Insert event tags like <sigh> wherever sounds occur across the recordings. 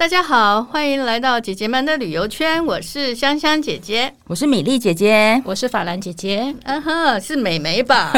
大家好，欢迎来到姐姐们的旅游圈。我是香香姐姐，我是米粒姐姐，我是法兰姐姐。嗯哼，是美眉吧？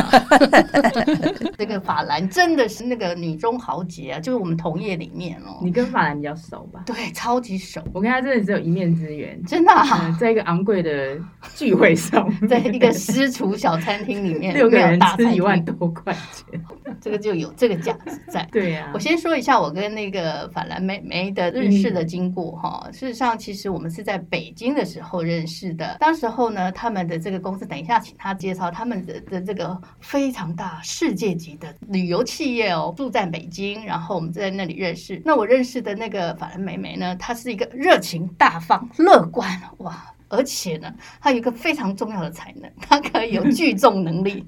<laughs> 这个法兰真的是那个女中豪杰啊，就是我们同业里面哦。你跟法兰比较熟吧？对，超级熟。我跟他真的只有一面之缘，真的、啊嗯。在一个昂贵的聚会上，<laughs> 在一个私厨小餐厅里面，六个人吃一万多块钱，<laughs> 这个就有这个价值在。对呀、啊，我先说一下我跟那个法兰美眉的认识的经过哈。事实上，其实我们是在北京的时候认识的。当时候呢，他们的这个公司，等一下请他介绍他们的的这个非常大世界级的旅游企业哦，住在北京，然后我们在那里认识。那我认识的那个法兰美眉呢，她是一个热情大方、乐观哇。而且呢，他有一个非常重要的才能，<laughs> 他可以有聚众能力。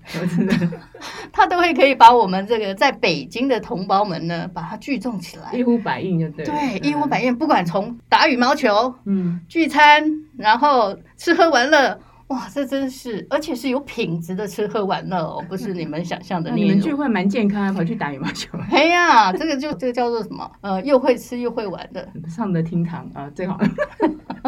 <laughs> 他都会可以把我们这个在北京的同胞们呢，把它聚众起来，一呼百应就对。对，一呼百应，不管从打羽毛球，嗯，聚餐，然后吃喝玩乐，哇，这真是，而且是有品质的吃喝玩乐哦，不是你们想象的那种。你们聚会蛮健康啊，跑去打羽毛球。<laughs> 哎呀，这个就这个叫做什么？呃，又会吃又会玩的，上得厅堂啊，最好。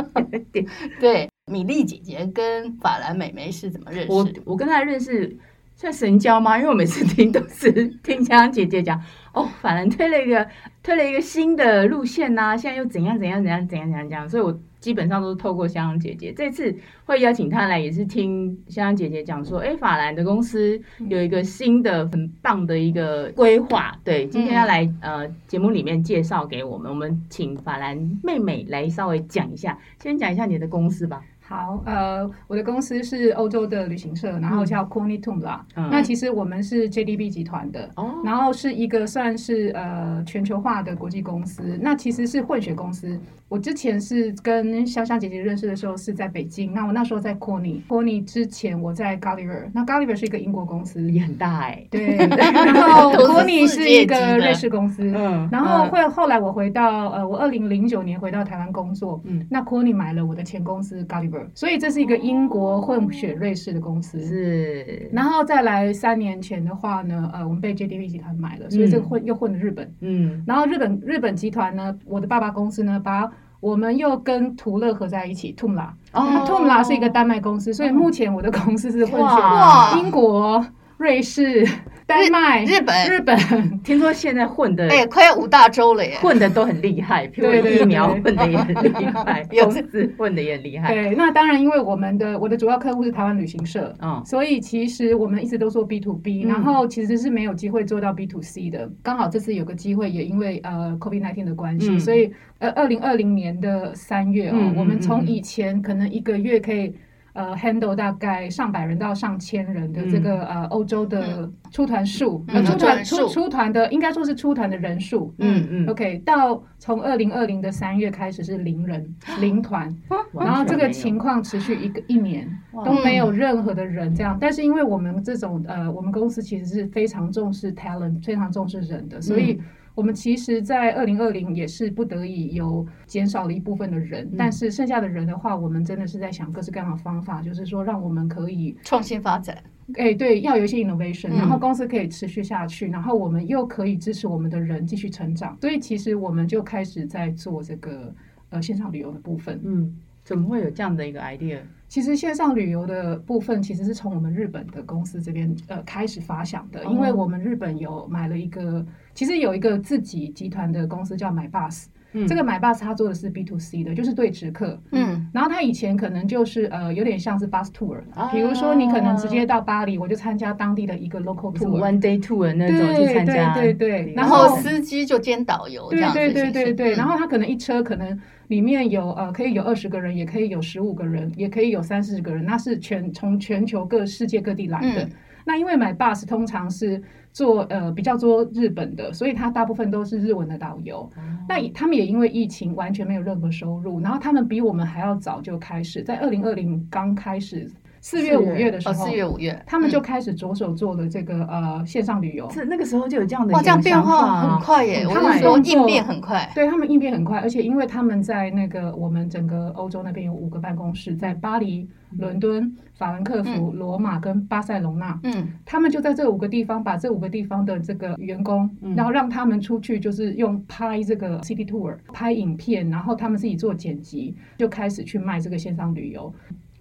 <laughs> 对，米粒姐姐跟法兰美眉是怎么认识？我我跟她认识算神交吗？因为我每次听都是听香香姐姐讲，哦，法兰推了一个推了一个新的路线呐、现在又怎样怎样怎样怎样怎样讲，所以我基本上都是透过香香姐姐。这次会邀请她来，也是听香香姐姐讲说，哎，法兰的公司有一个新的很棒的一个规划。对，今天要来呃节目里面介绍给我们，我们请法兰妹妹来稍微讲一下，先讲一下你的公司吧。好，呃，我的公司是欧洲的旅行社，然后叫 Kony Tumla。嗯，那其实我们是 JDB 集团的，哦，然后是一个算是呃全球化的国际公司。那其实是混血公司。我之前是跟香香姐姐认识的时候是在北京，那我那时候在 Kony。Kony 之前我在 Gulliver，那 Gulliver 是一个英国公司，也很大哎、欸。对，<laughs> 然后 Kony 是一个瑞士公司。嗯，然后会后来我回到呃，我二零零九年回到台湾工作，嗯，那 Kony 买了我的前公司 Gulliver。所以这是一个英国混血瑞士的公司，是。然后再来三年前的话呢，呃，我们被 JDB 集团买了，所以这个混又混了日本，嗯。然后日本日本集团呢，我的爸爸公司呢，把我们又跟图乐合在一起，Tumla。哦。Tumla 是一个丹麦公司，所以目前我的公司是混血英国瑞士。丹麦、日本、日本，<laughs> 听说现在混的哎，快要五大洲了耶，混的都很厉害。譬如，<laughs> 疫苗混的也很厉害，<laughs> 公司混的也很厉害。对，那当然，因为我们的我的主要客户是台湾旅行社，嗯，所以其实我们一直都做 B to B，然后其实是没有机会做到 B to C 的。刚好这次有个机会，也因为呃 COVID nineteen 的关系，所以呃二零二零年的三月哦，我们从以前可能一个月可以。呃，handle 大概上百人到上千人的这个、嗯、呃欧洲的出团数，嗯、出团出出团的应该说是出团的人数，嗯嗯，OK，到从二零二零的三月开始是零人零团，然后这个情况持续一个一年都没有任何的人这样，但是因为我们这种呃我们公司其实是非常重视 talent，非常重视人的，所以。我们其实，在二零二零也是不得已有减少了一部分的人，嗯、但是剩下的人的话，我们真的是在想各式各样的方法，就是说让我们可以创新发展。哎，对，要有一些 innovation，然后公司可以持续下去，嗯、然后我们又可以支持我们的人继续成长。所以其实我们就开始在做这个呃线上旅游的部分。嗯，怎么会有这样的一个 idea？其实线上旅游的部分其实是从我们日本的公司这边呃开始发想的，因为我们日本有买了一个，其实有一个自己集团的公司叫 MyBus，嗯，这个 MyBus 它做的是 B to C 的，就是对直客，嗯，然后他以前可能就是呃有点像是 bus tour，比如说你可能直接到巴黎，我就参加当地的一个 local tour，one day tour 那种去参加，对对对，然后司机就兼导游，这样子，对对对对。对，然后他可能一车可能。里面有呃，可以有二十个人，也可以有十五个人，也可以有三四十个人，那是全从全球各世界各地来的。嗯、那因为 MyBus 通常是做呃比较多日本的，所以他大部分都是日文的导游。嗯、那他们也因为疫情完全没有任何收入，然后他们比我们还要早就开始，在二零二零刚开始。四月五月的时候，四月五月，他们就开始着手做的这个呃线上旅游。是那个时候就有这样的哇，这样变化很快耶！他们说应变很快，对他们应变很快，而且因为他们在那个我们整个欧洲那边有五个办公室，在巴黎、伦敦、法兰克福、罗马跟巴塞隆纳。嗯，他们就在这五个地方把这五个地方的这个员工，然后让他们出去，就是用拍这个 city tour，拍影片，然后他们自己做剪辑，就开始去卖这个线上旅游。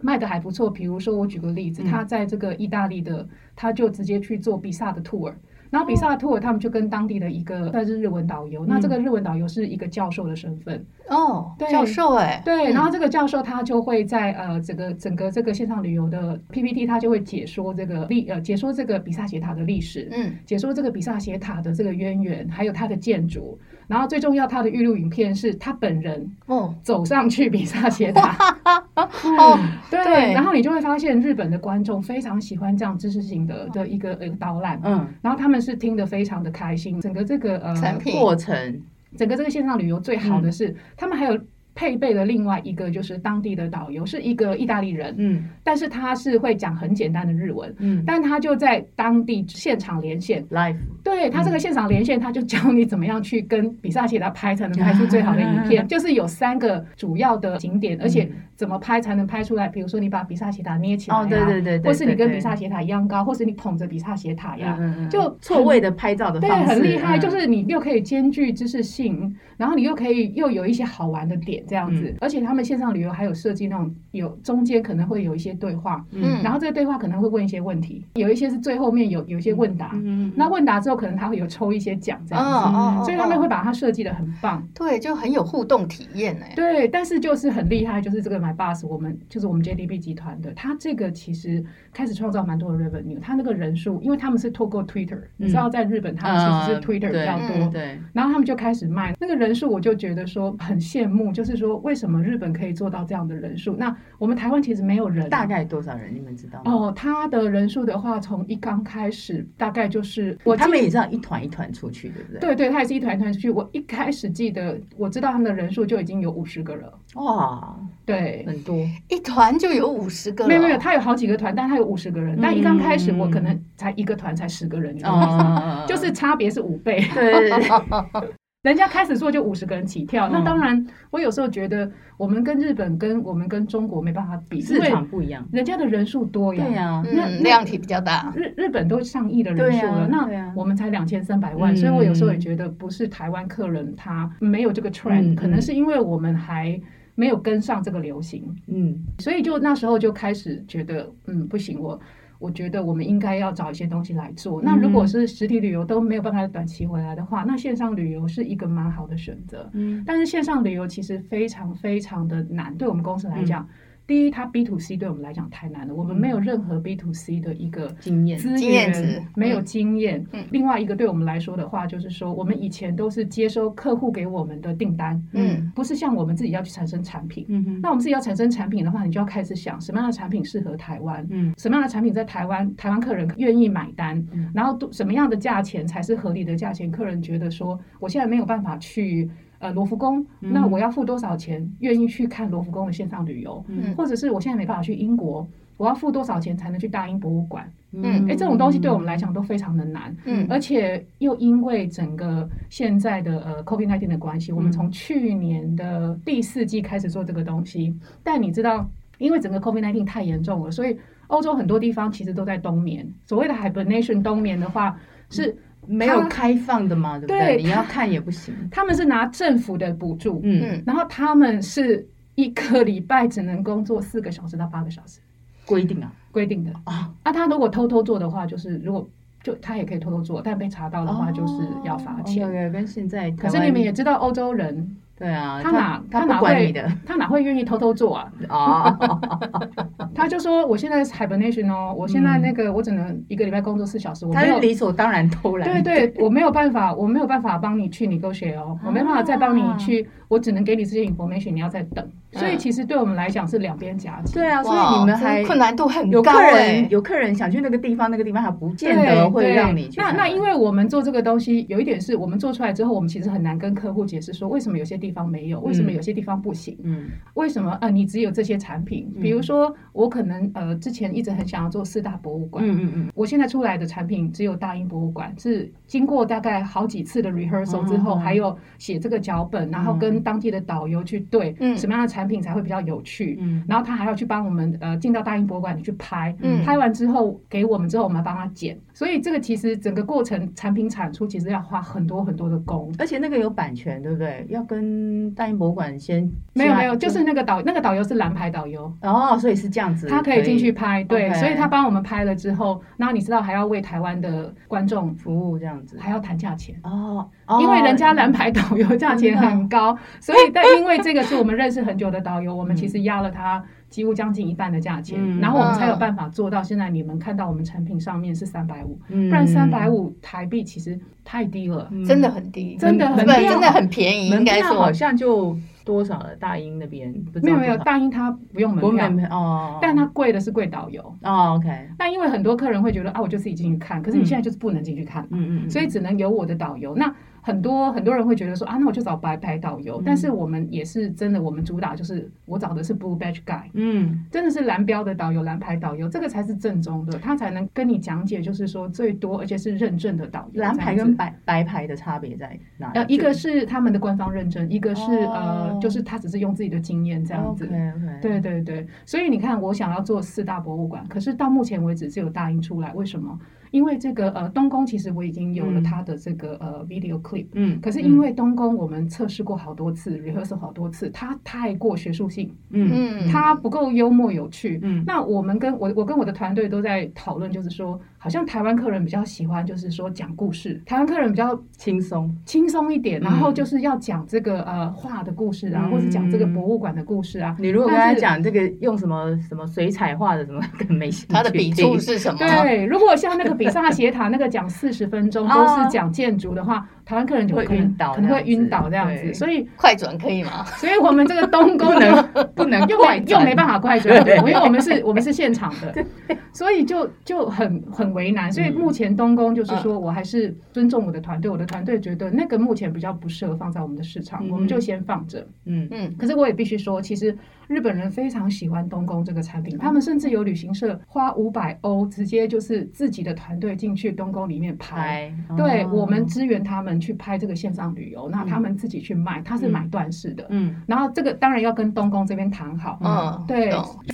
卖的还不错，比如说我举个例子，他在这个意大利的，他就直接去做比萨的 tour，然后比萨的 tour 他们就跟当地的一个算是日文导游，那这个日文导游是一个教授的身份。哦，对，教授哎，对，然后这个教授他就会在呃整个整个这个线上旅游的 PPT，他就会解说这个历呃解说这个比萨斜塔的历史，嗯，解说这个比萨斜塔的这个渊源，还有它的建筑。然后最重要，他的预录影片是他本人哦。走上去比萨斜塔。哦，对，然后你就会发现日本的观众非常喜欢这样知识型的的一个呃导览，嗯，然后他们是听得非常的开心，整个这个呃产品。过程，整个这个线上旅游最好的是他们还有。配备了另外一个就是当地的导游，是一个意大利人，嗯，但是他是会讲很简单的日文，嗯，但他就在当地现场连线，live，对他这个现场连线，他就教你怎么样去跟比萨斜塔拍才能拍出最好的影片，就是有三个主要的景点，而且怎么拍才能拍出来，比如说你把比萨斜塔捏起来，哦，对对对，或是你跟比萨斜塔一样高，或是你捧着比萨斜塔呀，就错位的拍照的方式，对，很厉害，就是你又可以兼具知识性，然后你又可以又有一些好玩的点。这样子，嗯、而且他们线上旅游还有设计那种有中间可能会有一些对话，嗯，然后这个对话可能会问一些问题，有一些是最后面有有一些问答，嗯，那问答之后可能他会有抽一些奖这样子，哦、所以他们会把它设计的很棒，对，就很有互动体验哎，对，但是就是很厉害，就是这个 MyBus 我们就是我们 JDB 集团的，他这个其实开始创造蛮多的 revenue，它那个人数，因为他们是透过 Twitter，、嗯、你知道在日本他们其实是 Twitter 比较多，嗯、对，然后他们就开始卖那个人数，我就觉得说很羡慕，就是说为为什么日本可以做到这样的人数？那我们台湾其实没有人，大概多少人？你们知道吗？哦，他的人数的话，从一刚开始大概就是我他们也是一团一团出去，对不对？对对，他也是一团一团出去。我一开始记得，我知道他们的人数就已经有五十个了。哇，对，很多，一团就有五十个。没有没有，他有好几个团，但他有五十个人。但一刚开始，我可能才一个团才十个人，哦，<laughs> 就是差别是五倍。对。<laughs> 人家开始做就五十个人起跳，嗯、那当然，我有时候觉得我们跟日本跟我们跟中国没办法比，市场不一样，人家的人数多呀，对呀，那量体比较大。日日本都上亿的人数了，啊、那我们才两千三百万，嗯、所以我有时候也觉得不是台湾客人他没有这个 trend，、嗯、可能是因为我们还没有跟上这个流行，嗯，所以就那时候就开始觉得，嗯，不行，我。我觉得我们应该要找一些东西来做。那如果是实体旅游都没有办法短期回来的话，那线上旅游是一个蛮好的选择。嗯，但是线上旅游其实非常非常的难，对我们公司来讲。嗯第一，它 B to C 对我们来讲太难了，我们没有任何 B to C 的一个经验、资源，没有经验。另外一个对我们来说的话，就是说我们以前都是接收客户给我们的订单，嗯，不是像我们自己要去产生产品。嗯，那我们自己要产生产品的话，你就要开始想什么样的产品适合台湾，嗯，什么样的产品在台湾台湾客人愿意买单，然后什么样的价钱才是合理的价钱，客人觉得说我现在没有办法去。呃，罗浮宫，那我要付多少钱？愿意去看罗浮宫的线上旅游，嗯，或者是我现在没办法去英国，我要付多少钱才能去大英博物馆？嗯，哎，这种东西对我们来讲都非常的难，嗯，而且又因为整个现在的呃 COVID-19 的关系，我们从去年的第四季开始做这个东西，但你知道，因为整个 COVID-19 太严重了，所以欧洲很多地方其实都在冬眠。所谓的 hibernation 冬眠的话是。没有开放的嘛，对不对？你要看也不行。他们是拿政府的补助，嗯，然后他们是一个礼拜只能工作四个小时到八个小时，规定啊，规定的啊。啊，他如果偷偷做的话，就是如果就他也可以偷偷做，但被查到的话，就是要罚钱。对，跟现在，可是你们也知道，欧洲人。对啊，他哪他哪会 <laughs> 他哪会愿意偷偷做啊？<laughs> 哦，<laughs> 他就说我现在是 hibernation 哦，我现在那个我只能一个礼拜工作四小时，我没有理所当然偷懒。对对，我没有办法，我没有办法帮你去 negotiate 哦，我没办法再帮你去，我只能给你这些 information，你要再等。所以其实对我们来讲是两边夹击。对啊，所以你们还困难度很高。有客人有客人想去那个地方，那个地方还不见得会让你去。那那因为我们做这个东西，有一点是我们做出来之后，我们其实很难跟客户解释说为什么有些地方没有，为什么有些地方不行，嗯，为什么？呃你只有这些产品？比如说我可能呃之前一直很想要做四大博物馆，嗯嗯嗯，我现在出来的产品只有大英博物馆，是经过大概好几次的 rehearsal 之后，还有写这个脚本，然后跟当地的导游去对，什么样的产品才会比较有趣，嗯，然后他还要去帮我们呃进到大英博物馆里去拍，嗯，拍完之后给我们之后，我们帮他剪，所以这个其实整个过程产品产出其实要花很多很多的工，而且那个有版权，对不对？要跟大英博物馆先没有没有，就是那个导那个导游是蓝牌导游哦，所以是这样子，他可以进去拍，对，所以他帮我们拍了之后，然后你知道还要为台湾的观众服务这样子，还要谈价钱哦，因为人家蓝牌导游价钱很高，<laughs> 所以但因为这个是我们认识很久的导游，我们其实压了他。几乎将近一半的价钱，嗯、然后我们才有办法做到现在。你们看到我们产品上面是三百五，不然三百五台币其实太低了，嗯、真的很低，真的很真的很便宜。应该说。好像就多少了？大英那边没有没有，大英它不用门票。哦，但它贵的是贵导游。哦。OK，那因为很多客人会觉得啊，我就自己进去看，可是你现在就是不能进去看，嗯嗯，所以只能有我的导游。那。很多很多人会觉得说啊，那我就找白牌导游。嗯、但是我们也是真的，我们主打就是我找的是 Blue Badge Guide，嗯，真的是蓝标的导游，蓝牌导游，这个才是正宗的，他才能跟你讲解，就是说最多而且是认证的导游。蓝牌跟白白牌的差别在哪里？呃，一个是他们的官方认证，一个是、哦、呃，就是他只是用自己的经验这样子。Okay, okay. 对对对，所以你看，我想要做四大博物馆，可是到目前为止只有大英出来，为什么？因为这个呃东宫其实我已经有了它的这个呃 video clip，嗯，可是因为东宫我们测试过好多次，rehearsal 好多次，它太过学术性，嗯，它不够幽默有趣，嗯，那我们跟我我跟我的团队都在讨论，就是说。好像台湾客人比较喜欢，就是说讲故事。台湾客人比较轻松，轻松一点。然后就是要讲这个呃画的故事啊，或是讲这个博物馆的故事啊。你如果跟他讲这个用什么什么水彩画的什么，更没兴趣。他的笔触是什么？对，如果像那个比萨斜塔那个讲四十分钟都是讲建筑的话，台湾客人就会晕倒，可能会晕倒这样子。所以快转可以吗？<laughs> 所以我们这个东 <laughs> 宫能 <laughs> 不能又没又没办法快转？对，因为我们是我们是现场的，所以就就很很。为难，所以目前东宫就是说我还是尊重我的团队，我的团队觉得那个目前比较不适合放在我们的市场，我们就先放着。嗯嗯。可是我也必须说，其实日本人非常喜欢东宫这个产品，他们甚至有旅行社花五百欧直接就是自己的团队进去东宫里面拍，对我们支援他们去拍这个线上旅游，那他们自己去卖，他是买断式的。嗯。然后这个当然要跟东宫这边谈好。嗯。对。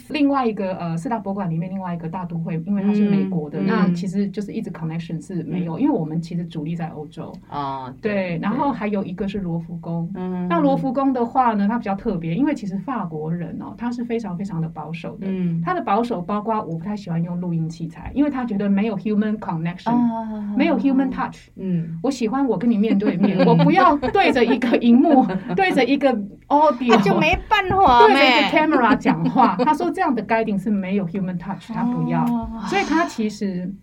另外一个呃四大博物馆里面另外一个大都会，因为它是美国的，那。其实就是一直 connection 是没有，因为我们其实主力在欧洲啊，对，然后还有一个是罗浮宫，嗯，那罗浮宫的话呢，它比较特别，因为其实法国人哦，他是非常非常的保守的，嗯，他的保守包括我不太喜欢用录音器材，因为他觉得没有 human connection，没有 human touch，嗯，我喜欢我跟你面对面，我不要对着一个荧幕，对着一个 audio，就没办法，对着一个 camera 讲话，他说这样的 guiding 是没有 human touch，他不要，所以他其实。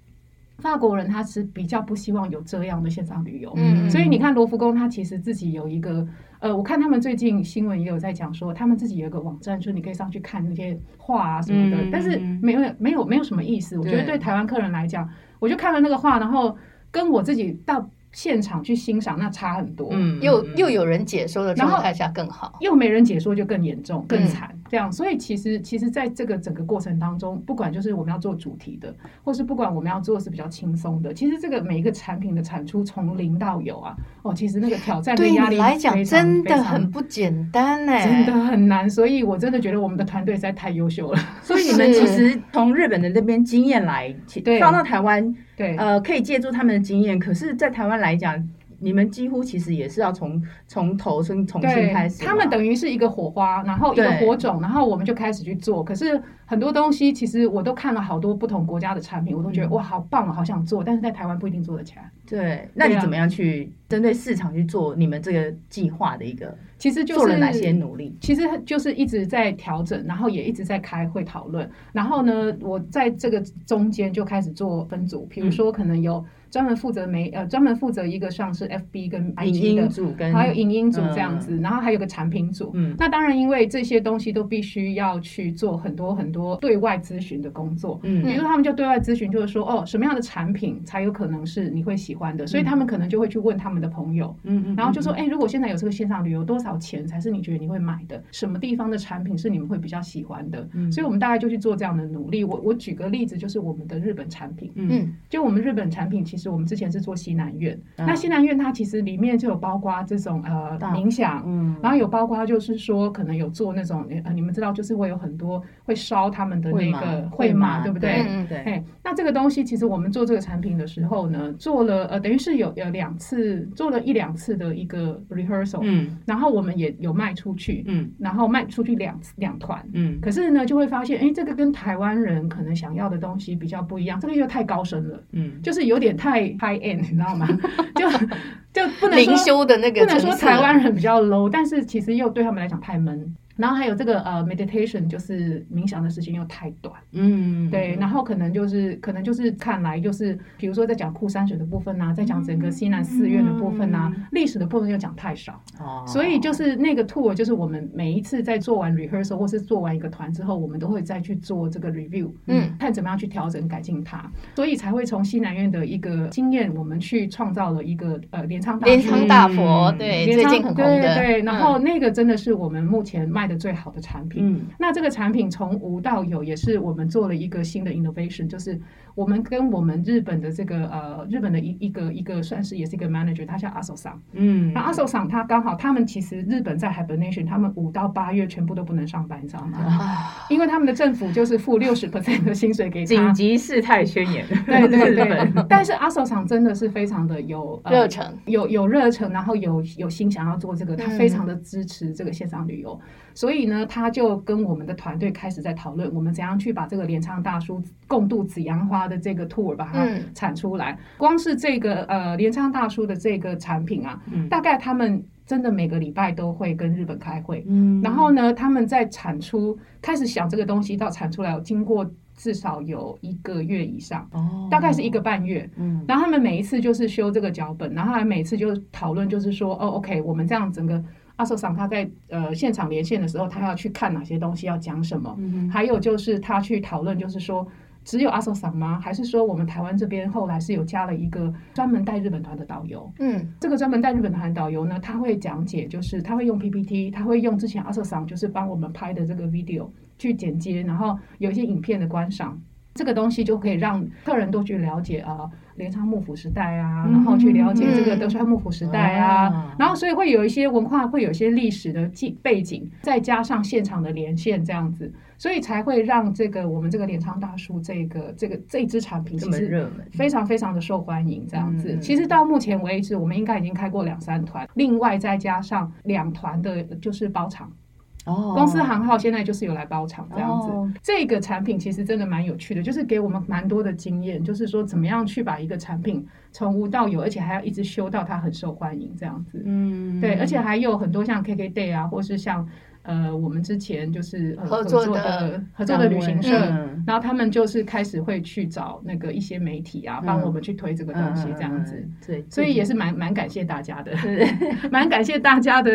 法国人他是比较不希望有这样的线上旅游，嗯，所以你看罗浮宫，他其实自己有一个，呃，我看他们最近新闻也有在讲说，他们自己有一个网站，说你可以上去看那些画啊什么的，嗯、但是没有没有没有什么意思。我觉得对台湾客人来讲，我就看了那个画，然后跟我自己到现场去欣赏，那差很多。嗯，又又有人解说的状态下更好，又没人解说就更严重更惨。这样，所以其实其实在这个整个过程当中，不管就是我们要做主题的，或是不管我们要做的是比较轻松的，其实这个每一个产品的产出从零到有啊，哦，其实那个挑战跟压力来讲真的很不简单哎，真的很难。所以我真的觉得我们的团队实在太优秀了。<laughs> 所以你们其实从日本的那边经验来放到台湾，对，呃，可以借助他们的经验。可是，在台湾来讲。你们几乎其实也是要从从头从重新开始。他们等于是一个火花，然后一个火种，然后我们就开始去做。可是很多东西其实我都看了好多不同国家的产品，我都觉得哇，好棒啊，好想做。但是在台湾不一定做得起来。对，那你怎么样去针对市场去做你们这个计划的一个？其实就是做了哪些努力？其实就是一直在调整，然后也一直在开会讨论。然后呢，我在这个中间就开始做分组，比如说可能有。专门负责媒呃专门负责一个像是 FB 跟 IG 的组跟还有影音组这样子，嗯、然后还有个产品组。嗯，那当然因为这些东西都必须要去做很多很多对外咨询的工作。嗯，比如说他们就对外咨询，就是说哦，什么样的产品才有可能是你会喜欢的，所以他们可能就会去问他们的朋友。嗯嗯，然后就说哎、欸，如果现在有这个线上旅游，多少钱才是你觉得你会买的？什么地方的产品是你们会比较喜欢的？嗯，所以我们大概就去做这样的努力。我我举个例子，就是我们的日本产品。嗯，就我们日本产品，其实我们之前是做西南院。嗯、那西南院它其实里面就有包括这种呃冥想，嗯，然后有包括就是说可能有做那种呃你们知道就是会有很多会烧他们的那个会嘛，对不对？嗯对。哎，那这个东西其实我们做这个产品的时候呢，做了呃等于是有有两次做了一两次的一个 rehearsal，嗯，然后我们也有卖出去，嗯，然后卖出去两两团，嗯，可是呢就会发现哎这个跟台湾人可能想要的东西比较不一样，这个又太高深了，嗯，就是有点太 high end，你知道吗？<laughs> 就就不能说灵修的那个，不能说台湾人比较 low，但是其实又对他们来讲太闷。然后还有这个呃，meditation 就是冥想的时间又太短，嗯，对，然后可能就是可能就是看来就是，比如说在讲枯山水的部分呐，在讲整个西南寺院的部分呐，历史的部分又讲太少，哦，所以就是那个 tour 就是我们每一次在做完 rehearsal 或是做完一个团之后，我们都会再去做这个 review，嗯，看怎么样去调整改进它，所以才会从西南院的一个经验，我们去创造了一个呃镰仓大镰仓大佛，对，最近很红的，对，然后那个真的是我们目前卖的最好的产品，嗯，那这个产品从无到有，也是我们做了一个新的 innovation，就是我们跟我们日本的这个呃日本的一一个一个算是也是一个 manager，他叫阿寿桑，嗯，那阿寿桑他刚好他们其实日本在 hibernation，他们五到八月全部都不能上班，你知道吗？啊，因为他们的政府就是付六十 percent 的薪水给他，紧急事态宣言，对对对，但是阿寿桑真的是非常的有热忱，有有热忱，然后有有心想要做这个，他非常的支持这个线上旅游。所以呢，他就跟我们的团队开始在讨论，我们怎样去把这个镰仓大叔共度紫阳花的这个 tour 把它产出来。嗯、光是这个呃镰仓大叔的这个产品啊，嗯、大概他们真的每个礼拜都会跟日本开会，嗯、然后呢，他们在产出开始想这个东西到产出来，经过至少有一个月以上，哦、大概是一个半月。嗯、然后他们每一次就是修这个脚本，然后还每次就讨论，就是说，哦，OK，我们这样整个。阿寿桑他在呃现场连线的时候，他要去看哪些东西，要讲什么？嗯、还有就是他去讨论，就是说只有阿寿桑吗？还是说我们台湾这边后来是有加了一个专门带日本团的导游？嗯，这个专门带日本团的导游呢，他会讲解，就是他会用 PPT，他会用之前阿寿桑就是帮我们拍的这个 video 去剪接，然后有一些影片的观赏，这个东西就可以让客人都去了解啊。镰仓幕府时代啊，然后去了解这个德川幕府时代啊，嗯、然后所以会有一些文化，会有一些历史的记背景，再加上现场的连线这样子，所以才会让这个我们这个镰仓大叔这个这个这支产品其实非常非常的受欢迎这样子。其实到目前为止，我们应该已经开过两三团，另外再加上两团的就是包场。公司行号现在就是有来包场这样子，哦、这个产品其实真的蛮有趣的，就是给我们蛮多的经验，就是说怎么样去把一个产品从无到有，而且还要一直修到它很受欢迎这样子。嗯，对，而且还有很多像 KKday 啊，或是像。呃，我们之前就是合作的合作的旅行社，然后他们就是开始会去找那个一些媒体啊，帮我们去推这个东西，这样子。对，所以也是蛮 <laughs> 蛮感谢大家的，蛮感谢大家的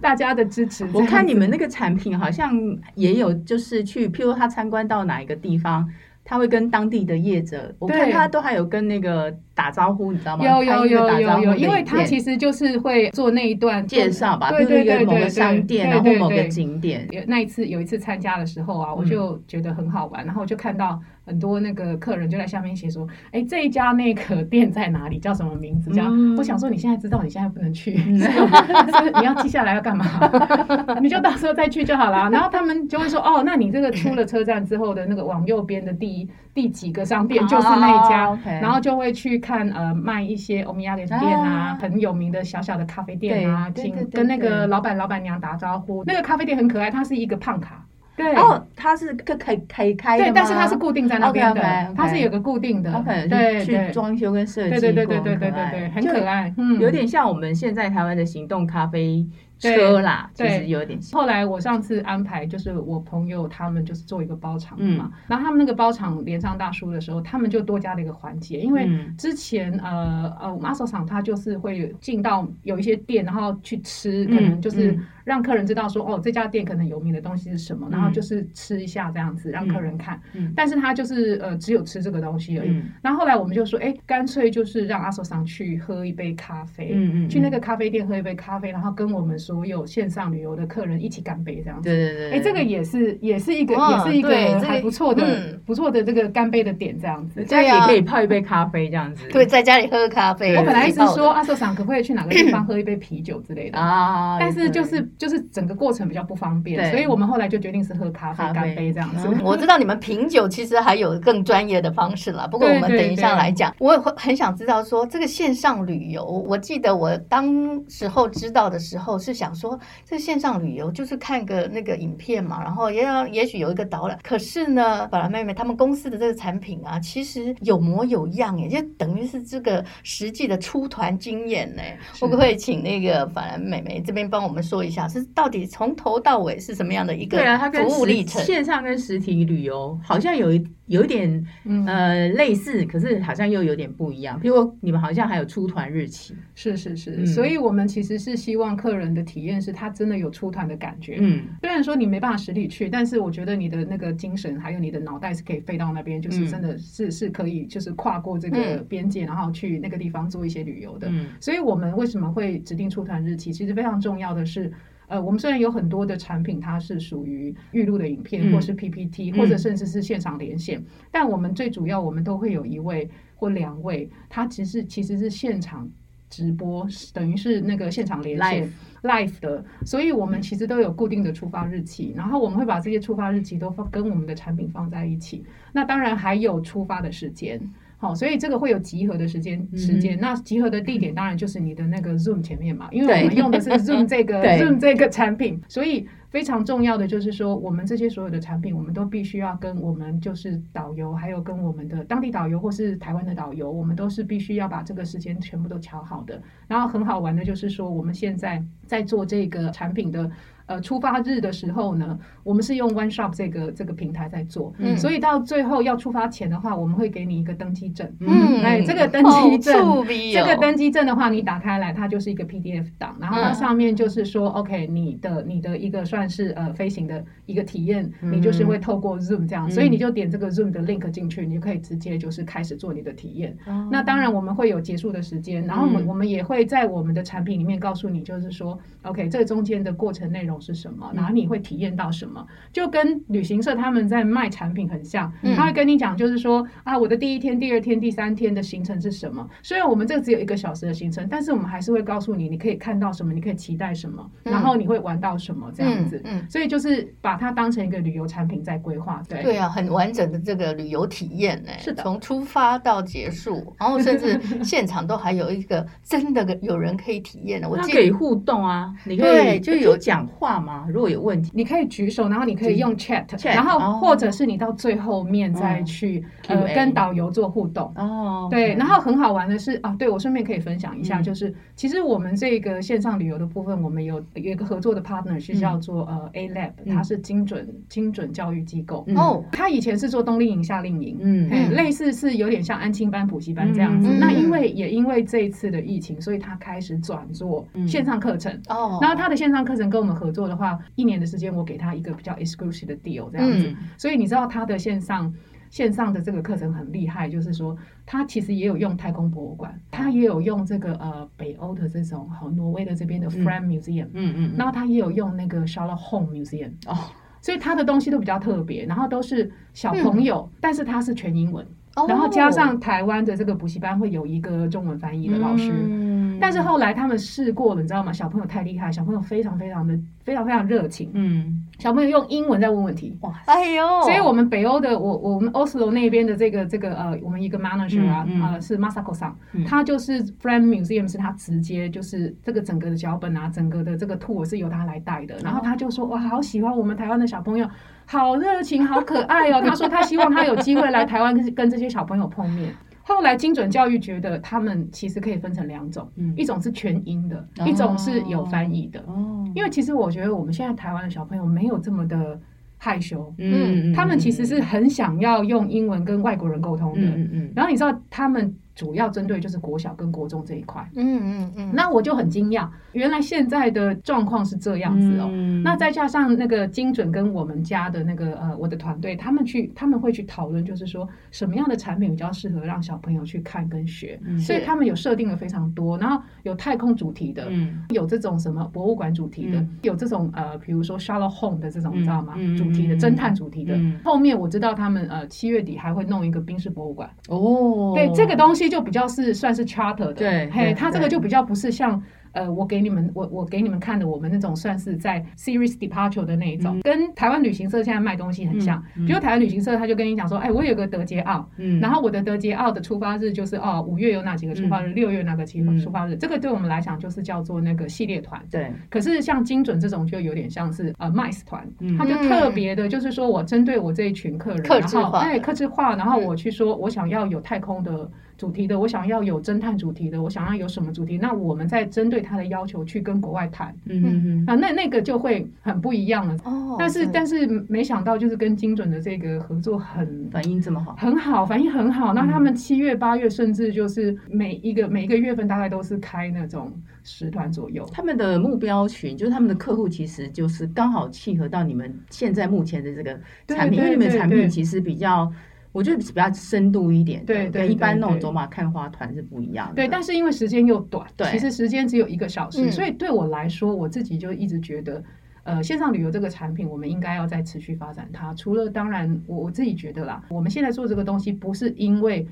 大家的支持。我看你们那个产品好像也有，就是去，譬如他参观到哪一个地方。他会跟当地的业者，我看他都还有跟那个打招呼，你知道吗？有有有有有，因为他其实就是会做那一段介绍吧，对对对，某个商店，然后某个景点。那一次有一次参加的时候啊，我就觉得很好玩，然后我就看到。很多那个客人就在下面写说：“哎，这一家那个店在哪里？叫什么名字？”这样，我想说你现在知道，你现在不能去，<laughs> 你要记下来要干嘛？<laughs> 你就到时候再去就好了。然后他们就会说：“哦，那你这个出了车站之后的那个往右边的第第几个商店就是那一家。”然后就会去看呃卖一些欧米亚的店啊很有名的小小的咖啡店啊跟跟那个老板老板娘打招呼。那个咖啡店很可爱它是一个胖卡对。然后它是可可以可以开的但是它是固定在那边的它是有个固定的。对去装修跟设计对对对对对对很可爱有点像我们现在台湾的行动咖啡车啦，对，其实有点。后来我上次安排就是我朋友他们就是做一个包场嘛，然后他们那个包场连上大叔的时候，他们就多加了一个环节，因为之前呃呃，我们阿索厂他就是会进到有一些店，然后去吃，可能就是。让客人知道说哦，这家店可能有名的东西是什么，然后就是吃一下这样子，让客人看。但是他就是呃，只有吃这个东西而已。然后后来我们就说，哎，干脆就是让阿索桑去喝一杯咖啡，去那个咖啡店喝一杯咖啡，然后跟我们所有线上旅游的客人一起干杯这样子。对对对。哎，这个也是也是一个也是一个还不错的不错的这个干杯的点这样子。家里可以泡一杯咖啡这样子。对，在家里喝咖啡。我本来一直说阿索桑可不可以去哪个地方喝一杯啤酒之类的啊，但是就是。就是整个过程比较不方便，所以我们后来就决定是喝咖啡干杯这样子。我知道你们品酒其实还有更专业的方式了，不过我们等一下来讲。我也会很想知道说这个线上旅游，我记得我当时候知道的时候是想说，这线上旅游就是看个那个影片嘛，然后也要也许有一个导览。可是呢，法兰妹妹他们公司的这个产品啊，其实有模有样耶，就等于是这个实际的出团经验呢。会不会请那个法兰妹妹这边帮我们说一下？是到底从头到尾是什么样的一个服务历程？线上跟实体旅游好像有一有一点呃类似，可是好像又有点不一样。比如你们好像还有出团日期，是是是，所以我们其实是希望客人的体验是他真的有出团的感觉。嗯，虽然说你没办法实体去，但是我觉得你的那个精神还有你的脑袋是可以飞到那边，就是真的是是可以就是跨过这个边界，然后去那个地方做一些旅游的。所以我们为什么会指定出团日期？其实非常重要的是。呃，我们虽然有很多的产品，它是属于预录的影片，或是 PPT，或者甚至是现场连线，但我们最主要，我们都会有一位或两位，他其实其实是现场直播，等于是那个现场连线 live 的，所以我们其实都有固定的出发日期，然后我们会把这些出发日期都放跟我们的产品放在一起，那当然还有出发的时间。好，所以这个会有集合的时间时间，那集合的地点当然就是你的那个 Zoom 前面嘛，因为我们用的是 Zoom 这个 <laughs> Zoom 这个产品，所以非常重要的就是说，我们这些所有的产品，我们都必须要跟我们就是导游，还有跟我们的当地导游或是台湾的导游，我们都是必须要把这个时间全部都调好的。然后很好玩的就是说，我们现在在做这个产品的。呃，出发日的时候呢，我们是用 One Shop 这个这个平台在做，嗯，所以到最后要出发前的话，我们会给你一个登机证，嗯，哎，这个登机证，哦、这个登机证的话，你打开来，它就是一个 PDF 档，然后它上面就是说、嗯、，OK，你的你的一个算是呃飞行的一个体验，你就是会透过 Zoom 这样，嗯、所以你就点这个 Zoom 的 link 进去，你就可以直接就是开始做你的体验。嗯、那当然我们会有结束的时间，然后我们我们也会在我们的产品里面告诉你，就是说，OK，这中间的过程内容。是什么？然后你会体验到什么？就跟旅行社他们在卖产品很像，他会跟你讲，就是说啊，我的第一天、第二天、第三天的行程是什么？虽然我们这个只有一个小时的行程，但是我们还是会告诉你，你可以看到什么，你可以期待什么，然后你会玩到什么这样子。嗯，所以就是把它当成一个旅游产品在规划。对对啊，很完整的这个旅游体验呢。是的，从出发到结束，然后甚至 <laughs> 现场都还有一个真的有人可以体验的。我可以互动啊，你可以就有讲话。吗？如果有问题，你可以举手，然后你可以用 chat，然后或者是你到最后面再去呃跟导游做互动。哦，对，然后很好玩的是啊，对，我顺便可以分享一下，就是其实我们这个线上旅游的部分，我们有有一个合作的 partner 是叫做呃 A Lab，它是精准精准教育机构。哦，他以前是做冬令营、夏令营，嗯，类似是有点像安亲班、补习班这样子。那因为也因为这一次的疫情，所以他开始转做线上课程。哦，然后他的线上课程跟我们合作。的话，一年的时间，我给他一个比较 exclusive 的 deal 这样子，嗯、所以你知道他的线上线上的这个课程很厉害，就是说他其实也有用太空博物馆，他也有用这个呃北欧的这种好挪威的这边的 Fram Museum，嗯嗯，嗯，然后他也有用那个 Sherlock Holmes Museum 哦，所以他的东西都比较特别，然后都是小朋友，嗯、但是他是全英文，哦、然后加上台湾的这个补习班会有一个中文翻译的老师。嗯但是后来他们试过了，你知道吗？小朋友太厉害，小朋友非常非常的非常非常热情。嗯，小朋友用英文在问问题。哇，哎呦！所以我们北欧的我我们 Oslo 那边的这个这个呃，我们一个 manager 啊，呃是 Masako 桑，他就是 Fram Museum 是他直接就是这个整个的脚本啊，整个的这个 tour 是由他来带的。然后他就说哇，好喜欢我们台湾的小朋友，好热情，好可爱哦。他说他希望他有机会来台湾跟跟这些小朋友碰面。后来精准教育觉得他们其实可以分成两种，嗯、一种是全英的，哦、一种是有翻译的。哦，因为其实我觉得我们现在台湾的小朋友没有这么的害羞，嗯，他们其实是很想要用英文跟外国人沟通的。嗯嗯，然后你知道他们。主要针对就是国小跟国中这一块，嗯嗯嗯，那我就很惊讶，原来现在的状况是这样子哦。嗯、那再加上那个精准跟我们家的那个呃，我的团队，他们去他们会去讨论，就是说什么样的产品比较适合让小朋友去看跟学，嗯、所以他们有设定了非常多，然后有太空主题的，嗯、有这种什么博物馆主题的，嗯、有这种呃，比如说 Sherlock Holmes 的这种，你知道吗？嗯、主题的侦探主题的。嗯、后面我知道他们呃七月底还会弄一个冰室博物馆。哦，对这个东西。就比较是算是 charter 的，对，嘿，它这个就比较不是像。呃，我给你们，我我给你们看的，我们那种算是在 series departure 的那一种，嗯、跟台湾旅行社现在卖东西很像。比如、台湾旅行社，他就跟你讲说，哎，我有个德捷奥，嗯、然后我的德捷奥的出发日就是哦，五月有哪几个出发日，六、嗯、月哪个期出发日，嗯、这个对我们来讲就是叫做那个系列团。对。可是像精准这种就有点像是呃 MICE 团，他就特别的，就是说我针对我这一群客人，客制化，哎，客制化，然后我去说我想要有太空的主题的，我想要有侦探主题的，我想要有什么主题，那我们再针对他的要求去。跟国外谈，嗯嗯嗯，啊，那那个就会很不一样了。哦，但是但是没想到，就是跟精准的这个合作很反应这么好，很好，反应很好。那他们七月八月，甚至就是每一个每一个月份，大概都是开那种十团左右。他们的目标群就是他们的客户，其实就是刚好契合到你们现在目前的这个产品，因为你们产品其实比较。我觉得比较深度一点，对对，一般那种走马看花团是不一样的。对，但是因为时间又短，对，其实时间只有一个小时，所以对我来说，我自己就一直觉得，呃，线上旅游这个产品，我们应该要再持续发展它。除了当然，我我自己觉得啦，我们现在做这个东西，不是因为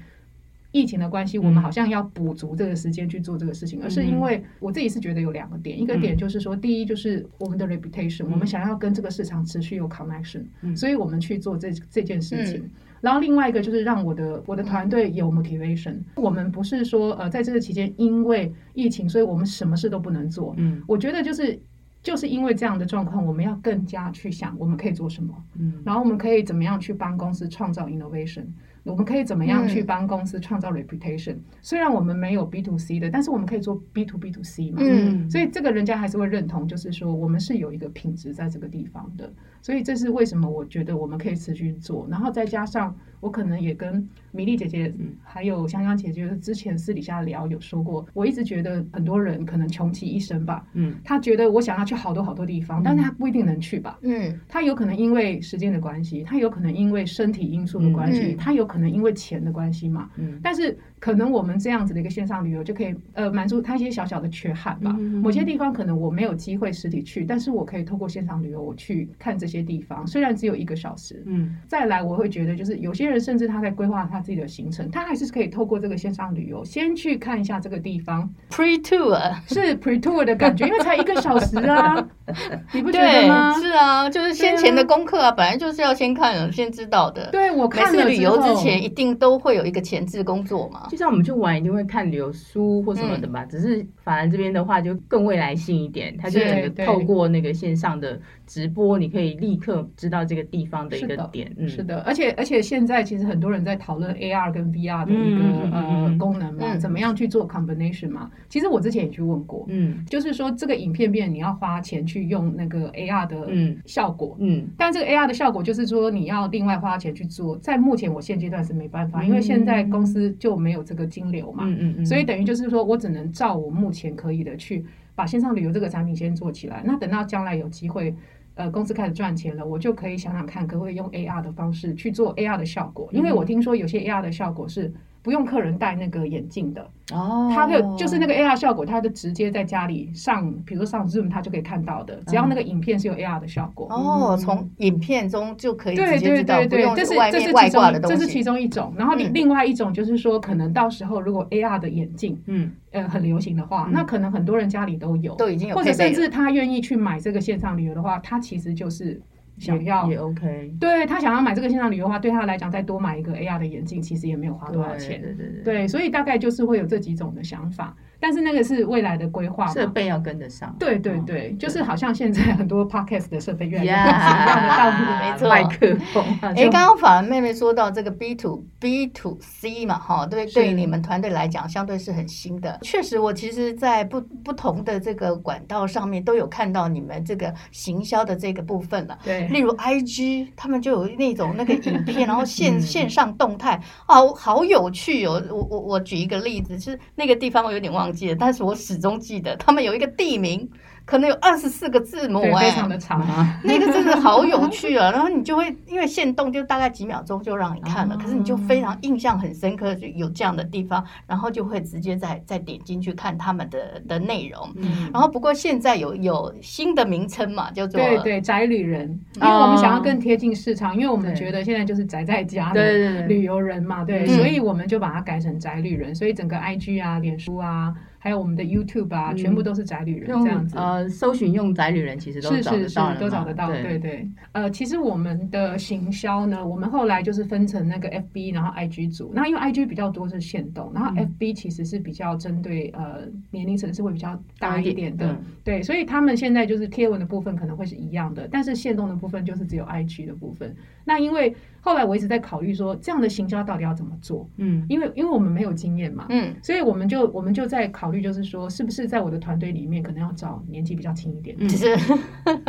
疫情的关系，我们好像要补足这个时间去做这个事情，而是因为我自己是觉得有两个点，一个点就是说，第一就是我们的 reputation，我们想要跟这个市场持续有 connection，所以我们去做这这件事情。然后另外一个就是让我的我的团队有 motivation。我们不是说呃在这个期间因为疫情，所以我们什么事都不能做。嗯，我觉得就是就是因为这样的状况，我们要更加去想我们可以做什么。嗯，然后我们可以怎么样去帮公司创造 innovation。我们可以怎么样去帮公司创造 reputation？、嗯、虽然我们没有 B to C 的，但是我们可以做 B to B to C 嘛。嗯，所以这个人家还是会认同，就是说我们是有一个品质在这个地方的。所以这是为什么我觉得我们可以持续做。然后再加上我可能也跟米粒姐姐还有香香姐姐之前私底下聊有说过，我一直觉得很多人可能穷其一生吧。嗯，他觉得我想要去好多好多地方，但是他不一定能去吧。嗯，他有可能因为时间的关系，他有可能因为身体因素的关系，他有。可能因为钱的关系嘛，嗯，但是可能我们这样子的一个线上旅游就可以呃满足他一些小小的缺憾吧。嗯、某些地方可能我没有机会实体去，但是我可以透过线上旅游我去看这些地方，虽然只有一个小时。嗯，再来我会觉得就是有些人甚至他在规划他自己的行程，他还是可以透过这个线上旅游先去看一下这个地方 pre tour 是 pre tour 的感觉，因为才一个小时啊，<laughs> 你不觉得吗？是啊，就是先前的功课啊，本来就是要先看了先知道的。对，我看了旅游之前。一定都会有一个前置工作嘛，就像我们去玩一定会看旅游书或什么的嘛，嗯、只是法兰这边的话就更未来性一点，它就整个透过那个线上的直播，你可以立刻知道这个地方的一个点。嗯、是的，而且而且现在其实很多人在讨论 AR 跟 VR 的一个、嗯、呃功能嘛，嗯、怎么样去做 combination 嘛？其实我之前也去问过，嗯，就是说这个影片变你要花钱去用那个 AR 的效果，嗯，嗯但这个 AR 的效果就是说你要另外花钱去做，在目前我现阶段是没办法，因为现在公司就没有这个金流嘛，嗯嗯嗯，所以等于就是说我只能照我目前可以的去把线上旅游这个产品先做起来，那等到将来有机会。呃，公司开始赚钱了，我就可以想想看，可不可以用 AR 的方式去做 AR 的效果？因为我听说有些 AR 的效果是不用客人戴那个眼镜的。哦，它的就是那个 AR 效果，它的直接在家里上，比如说上 Zoom，它就可以看到的，只要那个影片是有 AR 的效果。哦，从影片中就可以直接知道，对对对对，这是这是其中这是其中一种，然后另另外一种就是说，可能到时候如果 AR 的眼镜，嗯。呃，很流行的话，嗯、那可能很多人家里都有，都已经有，或者甚至他愿意去买这个线上旅游的话，他其实就是想要也 OK。对，他想要买这个线上旅游的话，对他来讲，再多买一个 AR 的眼镜，其实也没有花多少钱。对对对对，对，所以大概就是会有这几种的想法。但是那个是未来的规划，设备要跟得上。对对对，就是好像现在很多 podcast 的设备越来越一样的道理，没错。麦克风。哎，刚刚反而妹妹说到这个 B to B to C 嘛，哈，对，对于你们团队来讲，相对是很新的。确实，我其实，在不不同的这个管道上面都有看到你们这个行销的这个部分了。对，例如 IG，他们就有那种那个影片，<laughs> 然后线线上动态，哦，好有趣哦。我我我举一个例子，就是那个地方我有点忘。记得，但是我始终记得他们有一个地名。可能有二十四个字母哎，非常的长啊，<laughs> 那个真的好有趣啊！然后你就会因为限动就大概几秒钟就让你看了，可是你就非常印象很深刻，就有这样的地方，然后就会直接再再点进去看他们的的内容。然后不过现在有有新的名称嘛，叫做对对宅旅人，因为我们想要更贴近市场，因为我们觉得现在就是宅在家的旅游人嘛，对，所以我们就把它改成宅旅人，所以整个 IG 啊、脸书啊。还有我们的 YouTube 啊，全部都是宅旅人这样子。呃，搜寻用宅旅人其实都找得到，都找得到。对对。呃，其实我们的行销呢，我们后来就是分成那个 FB，然后 IG 组。那因为 IG 比较多是限动，然后 FB 其实是比较针对呃年龄层是会比较大一点的。对，所以他们现在就是贴文的部分可能会是一样的，但是限动的部分就是只有 IG 的部分。那因为后来我一直在考虑说，这样的行销到底要怎么做？嗯，因为因为我们没有经验嘛，嗯，所以我们就我们就在考虑，就是说，是不是在我的团队里面，可能要找年纪比较轻一点的。是。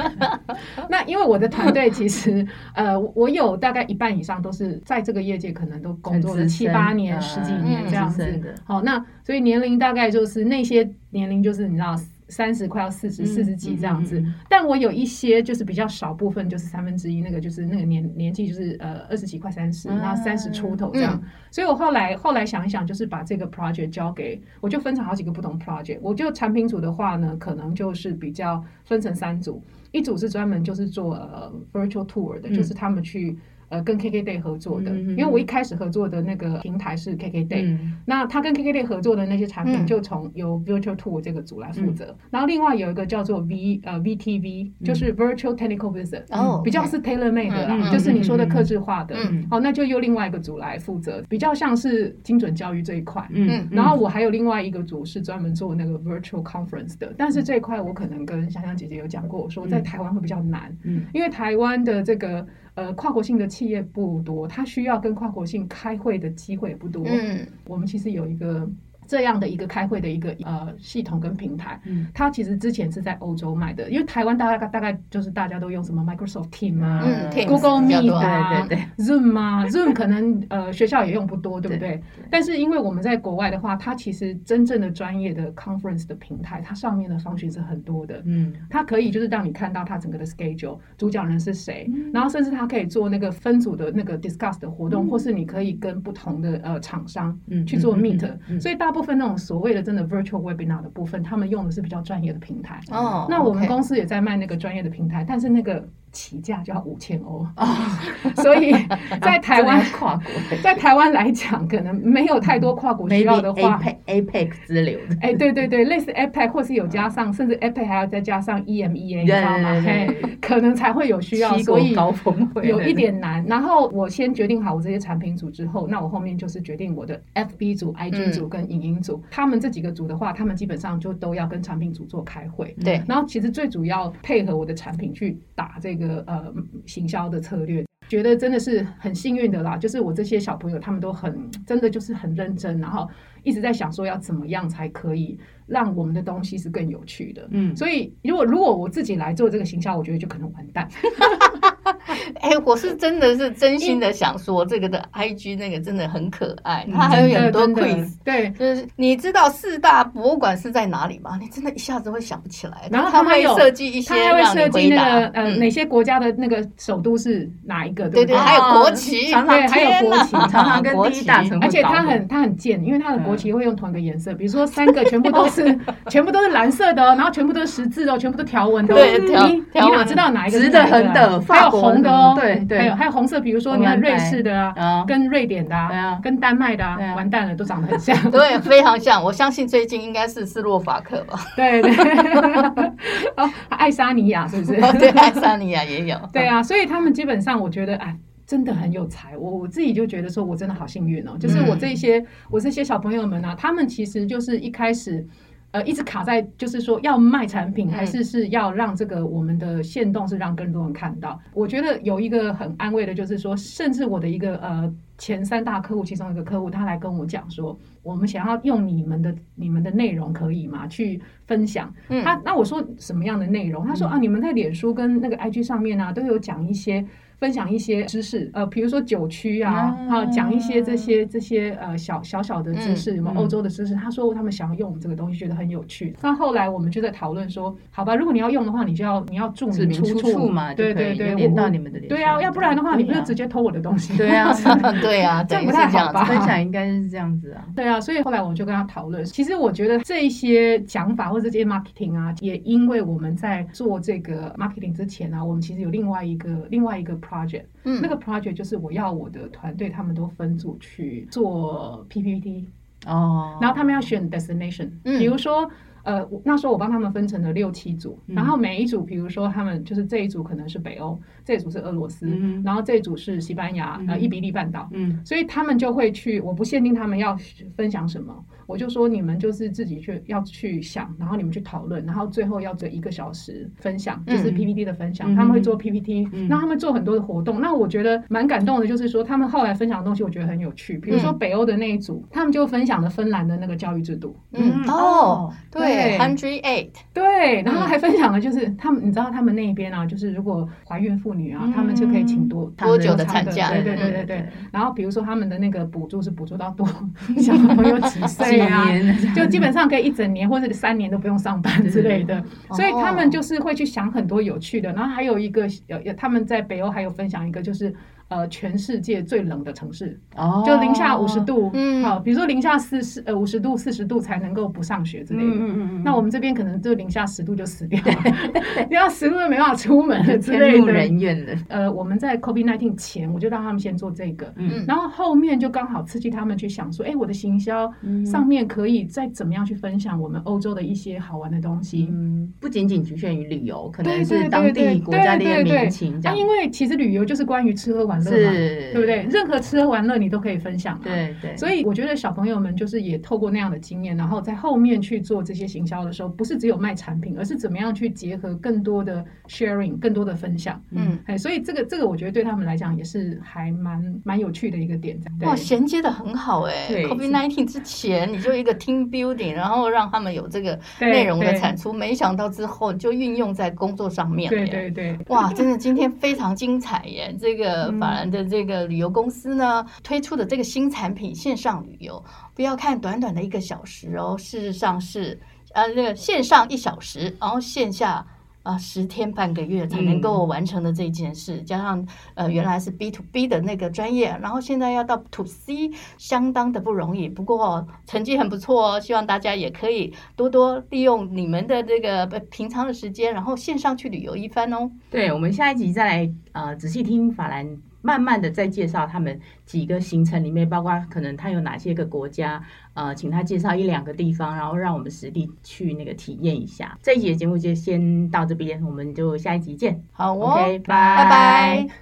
<laughs> 那因为我的团队其实，呃，我有大概一半以上都是在这个业界，可能都工作了七八年、十几年这样子。好，那所以年龄大概就是那些年龄，就是你知道。三十快要四十，四十几这样子，嗯嗯嗯、但我有一些就是比较少部分，就是三分之一那个就是那个年年纪就是呃二十几快三十，然后三十出头这样，嗯、所以我后来后来想一想，就是把这个 project 交给我，就分成好几个不同 project。我就产品组的话呢，可能就是比较分成三组，一组是专门就是做呃 virtual tour 的，嗯、就是他们去。呃，跟 KKday 合作的，因为我一开始合作的那个平台是 KKday，那他跟 KKday 合作的那些产品就从由 Virtual Tour 这个组来负责，然后另外有一个叫做 V 呃 VTV，就是 Virtual Technical Visit，哦，比较是 tailor made 的啦，就是你说的客制化的，好，那就由另外一个组来负责，比较像是精准教育这一块，嗯，然后我还有另外一个组是专门做那个 Virtual Conference 的，但是这一块我可能跟香香姐姐有讲过，我说在台湾会比较难，嗯，因为台湾的这个。呃，跨国性的企业不多，他需要跟跨国性开会的机会也不多。嗯，我们其实有一个。这样的一个开会的一个呃系统跟平台，嗯，它其实之前是在欧洲卖的，因为台湾大概大概就是大家都用什么 Microsoft Team 啊，Google Meet 啊，对对对，Zoom 啊，Zoom 可能呃 <laughs> 学校也用不多，对不对？但是因为我们在国外的话，它其实真正的专业的 conference 的平台，它上面的 function 是很多的，嗯，它可以就是让你看到它整个的 schedule，主讲人是谁，然后甚至它可以做那个分组的那个 discuss 的活动，或是你可以跟不同的呃厂商去做 meet，所以大部分那种所谓的真的 virtual webinar 的部分，他们用的是比较专业的平台。哦，那我们公司也在卖那个专业的平台，但是那个。起价就要五千欧，<laughs> 所以在台湾跨国，在台湾来讲，可能没有太多跨国需要的话，APEC 之流的，哎，对对对，类似 APEC 或是有加上，甚至 APEC 还要再加上 EMEA，你知道吗？嘿，可能才会有需要，所以高峰会有一点难。然后我先决定好我这些产品组之后，那我后面就是决定我的 FB 组、IG 组跟影音组，他们这几个组的话，他们基本上就都要跟产品组做开会。对，然后其实最主要配合我的产品去打这个。个呃，行销的策略，觉得真的是很幸运的啦。就是我这些小朋友，他们都很真的就是很认真，然后一直在想说要怎么样才可以让我们的东西是更有趣的。嗯，所以如果如果我自己来做这个行销，我觉得就可能完蛋。<laughs> <laughs> 哎、欸，我是真的是真心的想说，这个的 IG 那个真的很可爱，它还有很多 quiz。对，就是你知道四大博物馆是在哪里吗？你真的一下子会想不起来。然后他会设计一些让你回答，那个呃，哪些国家的那个首都是哪一个？对对，还有国旗，对，还有国旗，常常跟第一大城。而且他很他很贱，因为他的国旗会用同一个颜色，比如说三个全部都是 <laughs> 全部都是蓝色的，然后全部都是十字哦，全部都条纹的。对，你你哪知道哪一个？直的、横的，还有红的哦。对对，还有还有红色，比如说你看瑞士的啊，跟瑞典的啊，跟丹麦的啊，完蛋了，都长得很像，<laughs> 对，非常像。我相信最近应该是斯洛伐克吧？对 <laughs> 对，<laughs> 哦，爱沙尼亚是不是？对，爱沙尼亚也有。对啊，所以他们基本上，我觉得，哎。真的很有才。我我自己就觉得说，我真的好幸运哦，就是我这些、嗯、我这些小朋友们啊，他们其实就是一开始。呃，一直卡在就是说要卖产品，还是是要让这个我们的线动是让更多人看到。我觉得有一个很安慰的，就是说，甚至我的一个呃前三大客户其中一个客户，他来跟我讲说，我们想要用你们的你们的内容可以吗？去分享。他那我说什么样的内容？他说啊，你们在脸书跟那个 IG 上面啊，都有讲一些。分享一些知识，呃，比如说酒区啊，啊，讲一些这些这些呃小小小的知识，什么欧洲的知识。他说他们想要用我们这个东西，觉得很有趣。那后来我们就在讨论说，好吧，如果你要用的话，你就要你要注明出处嘛，对对对，连到你们的脸。对啊，要不然的话，你不是直接偷我的东西？对啊，<laughs> 对啊，这样不太好吧？分享应该是这样子啊。<laughs> 对啊，所以后来我就跟他讨论。其实我觉得这一些讲法或者这些 marketing 啊，也因为我们在做这个 marketing 之前啊，我们其实有另外一个另外一个 project，嗯，那个。project 就是我要我的团队，他们都分组去做 PPT 哦，然后他们要选 destination，嗯。比如说呃，那时候我帮他们分成了六七组，然后每一组，比如说他们就是这一组可能是北欧，这一组是俄罗斯，然后这一组是西班牙呃伊比利半岛，嗯，所以他们就会去，我不限定他们要分享什么。我就说你们就是自己去要去想，然后你们去讨论，然后最后要这一个小时分享，就是 PPT 的分享。嗯、他们会做 PPT，那、嗯、他们做很多的活动。那我觉得蛮感动的，就是说他们后来分享的东西，我觉得很有趣。比如说北欧的那一组，嗯、他们就分享了芬兰的那个教育制度。嗯哦，对，Hundred Eight，对，然后还分享了就是他们，你知道他们那一边啊，就是如果怀孕妇女啊，嗯、他们就可以请多多久的产假？对对对对对。嗯、然后比如说他们的那个补助是补助到多 <laughs> 小朋友几岁？对啊，就基本上可以一整年或者三年都不用上班之类的，所以他们就是会去想很多有趣的。然后还有一个，有有他们在北欧还有分享一个，就是。呃，全世界最冷的城市，哦，就零下五十度，嗯，好，比如说零下四十呃五十度、四十度才能够不上学之类的，嗯嗯嗯。那我们这边可能就零下十度就死掉了，零下十度就没办法出门了之类的，天怒人怨的。呃，我们在 COVID-19 前，我就让他们先做这个，嗯，然后后面就刚好刺激他们去想说，哎，我的行销上面可以再怎么样去分享我们欧洲的一些好玩的东西，嗯，不仅仅局限于旅游，可能是当地国家的民情这样。因为其实旅游就是关于吃喝玩乐嘛，对不对？任何吃喝玩乐你都可以分享嘛。对对。所以我觉得小朋友们就是也透过那样的经验，然后在后面去做这些行销的时候，不是只有卖产品，而是怎么样去结合更多的 sharing，更多的分享。嗯，哎，所以这个这个我觉得对他们来讲也是还蛮蛮有趣的一个点。哇，衔接的很好哎。对。COVID-19 之前你就一个 team building，然后让他们有这个内容的产出，没想到之后就运用在工作上面。对对对。哇，真的今天非常精彩耶！这个 <laughs> 法兰的这个。旅游公司呢推出的这个新产品线上旅游，不要看短短的一个小时哦，事实上是呃那个线上一小时，然后线下啊十天半个月才能够完成的这件事，加上呃原来是 B to B 的那个专业，然后现在要到 To C，相当的不容易。不过成绩很不错哦，希望大家也可以多多利用你们的这个平常的时间，然后线上去旅游一番哦。对，我们下一集再来呃仔细听法兰。慢慢的再介绍他们几个行程里面，包括可能他有哪些个国家，呃，请他介绍一两个地方，然后让我们实地去那个体验一下。这一集的节目就先到这边，我们就下一集见。好哦，OK，拜拜。